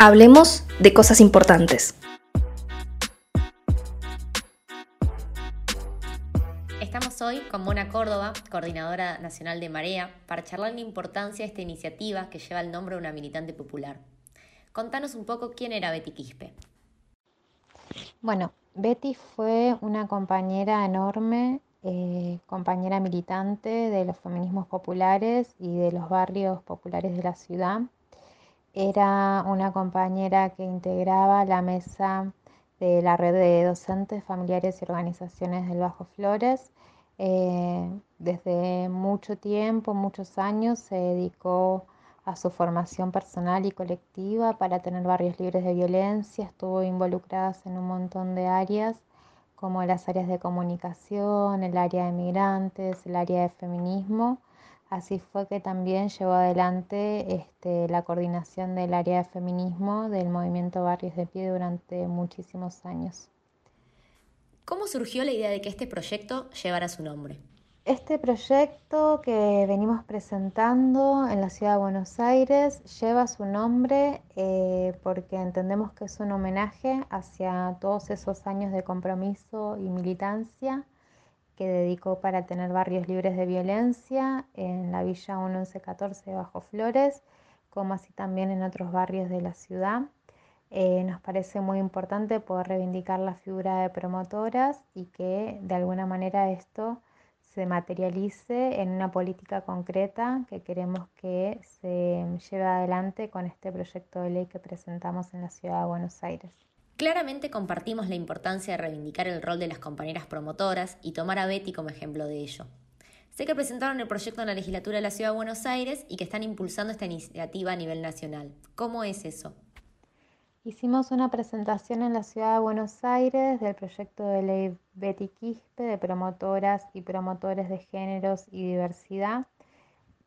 Hablemos de cosas importantes. Estamos hoy con Mona Córdoba, coordinadora nacional de Marea, para charlar la importancia de esta iniciativa que lleva el nombre de una militante popular. Contanos un poco quién era Betty Quispe. Bueno, Betty fue una compañera enorme, eh, compañera militante de los feminismos populares y de los barrios populares de la ciudad. Era una compañera que integraba la mesa de la red de docentes, familiares y organizaciones del Bajo Flores. Eh, desde mucho tiempo, muchos años, se dedicó a su formación personal y colectiva para tener barrios libres de violencia. Estuvo involucrada en un montón de áreas, como las áreas de comunicación, el área de migrantes, el área de feminismo. Así fue que también llevó adelante este, la coordinación del área de feminismo del movimiento Barrios de Pie durante muchísimos años. ¿Cómo surgió la idea de que este proyecto llevara su nombre? Este proyecto que venimos presentando en la ciudad de Buenos Aires lleva su nombre eh, porque entendemos que es un homenaje hacia todos esos años de compromiso y militancia que dedicó para tener barrios libres de violencia en la Villa 1114 de Bajo Flores, como así también en otros barrios de la ciudad. Eh, nos parece muy importante poder reivindicar la figura de promotoras y que de alguna manera esto se materialice en una política concreta que queremos que se lleve adelante con este proyecto de ley que presentamos en la ciudad de Buenos Aires. Claramente compartimos la importancia de reivindicar el rol de las compañeras promotoras y tomar a Betty como ejemplo de ello. Sé que presentaron el proyecto en la legislatura de la Ciudad de Buenos Aires y que están impulsando esta iniciativa a nivel nacional. ¿Cómo es eso? Hicimos una presentación en la ciudad de Buenos Aires del proyecto de ley Betty Quispe de promotoras y promotores de géneros y diversidad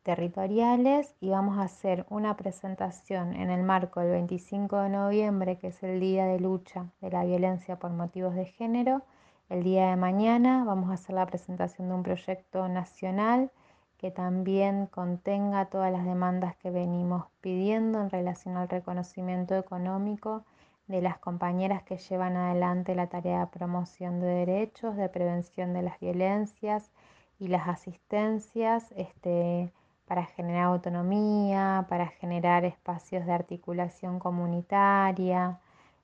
territoriales y vamos a hacer una presentación en el marco del 25 de noviembre, que es el Día de Lucha de la Violencia por Motivos de Género. El día de mañana vamos a hacer la presentación de un proyecto nacional que también contenga todas las demandas que venimos pidiendo en relación al reconocimiento económico de las compañeras que llevan adelante la tarea de promoción de derechos, de prevención de las violencias y las asistencias este, para generar autonomía, para generar espacios de articulación comunitaria,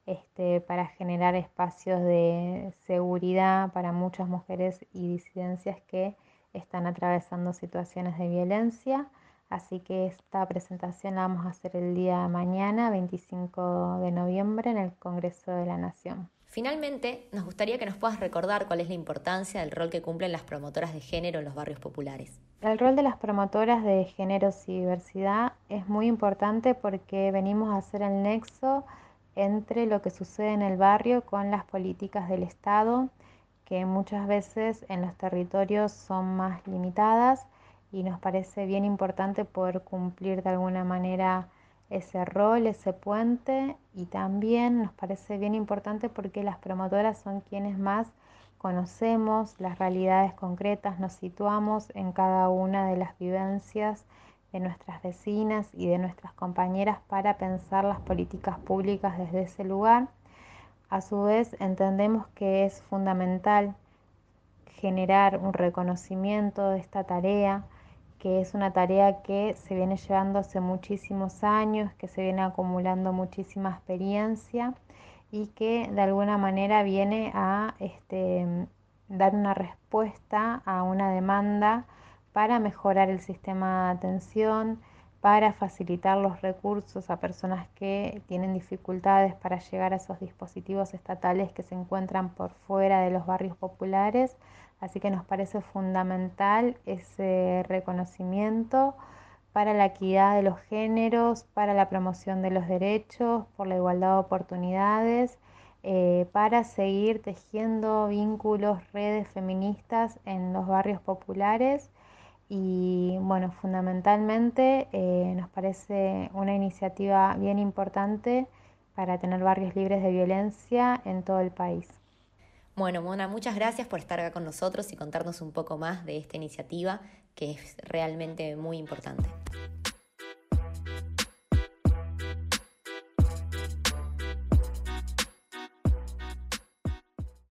este, para generar espacios de seguridad para muchas mujeres y disidencias que están atravesando situaciones de violencia. Así que esta presentación la vamos a hacer el día de mañana, 25 de noviembre, en el Congreso de la Nación. Finalmente, nos gustaría que nos puedas recordar cuál es la importancia del rol que cumplen las promotoras de género en los barrios populares. El rol de las promotoras de géneros y diversidad es muy importante porque venimos a hacer el nexo entre lo que sucede en el barrio con las políticas del Estado que muchas veces en los territorios son más limitadas y nos parece bien importante poder cumplir de alguna manera ese rol, ese puente y también nos parece bien importante porque las promotoras son quienes más conocemos las realidades concretas, nos situamos en cada una de las vivencias de nuestras vecinas y de nuestras compañeras para pensar las políticas públicas desde ese lugar. A su vez, entendemos que es fundamental generar un reconocimiento de esta tarea, que es una tarea que se viene llevando hace muchísimos años, que se viene acumulando muchísima experiencia y que de alguna manera viene a este, dar una respuesta a una demanda para mejorar el sistema de atención, para facilitar los recursos a personas que tienen dificultades para llegar a esos dispositivos estatales que se encuentran por fuera de los barrios populares. Así que nos parece fundamental ese reconocimiento para la equidad de los géneros, para la promoción de los derechos, por la igualdad de oportunidades, eh, para seguir tejiendo vínculos, redes feministas en los barrios populares y bueno, fundamentalmente eh, nos parece una iniciativa bien importante para tener barrios libres de violencia en todo el país. Bueno, Mona, muchas gracias por estar acá con nosotros y contarnos un poco más de esta iniciativa que es realmente muy importante.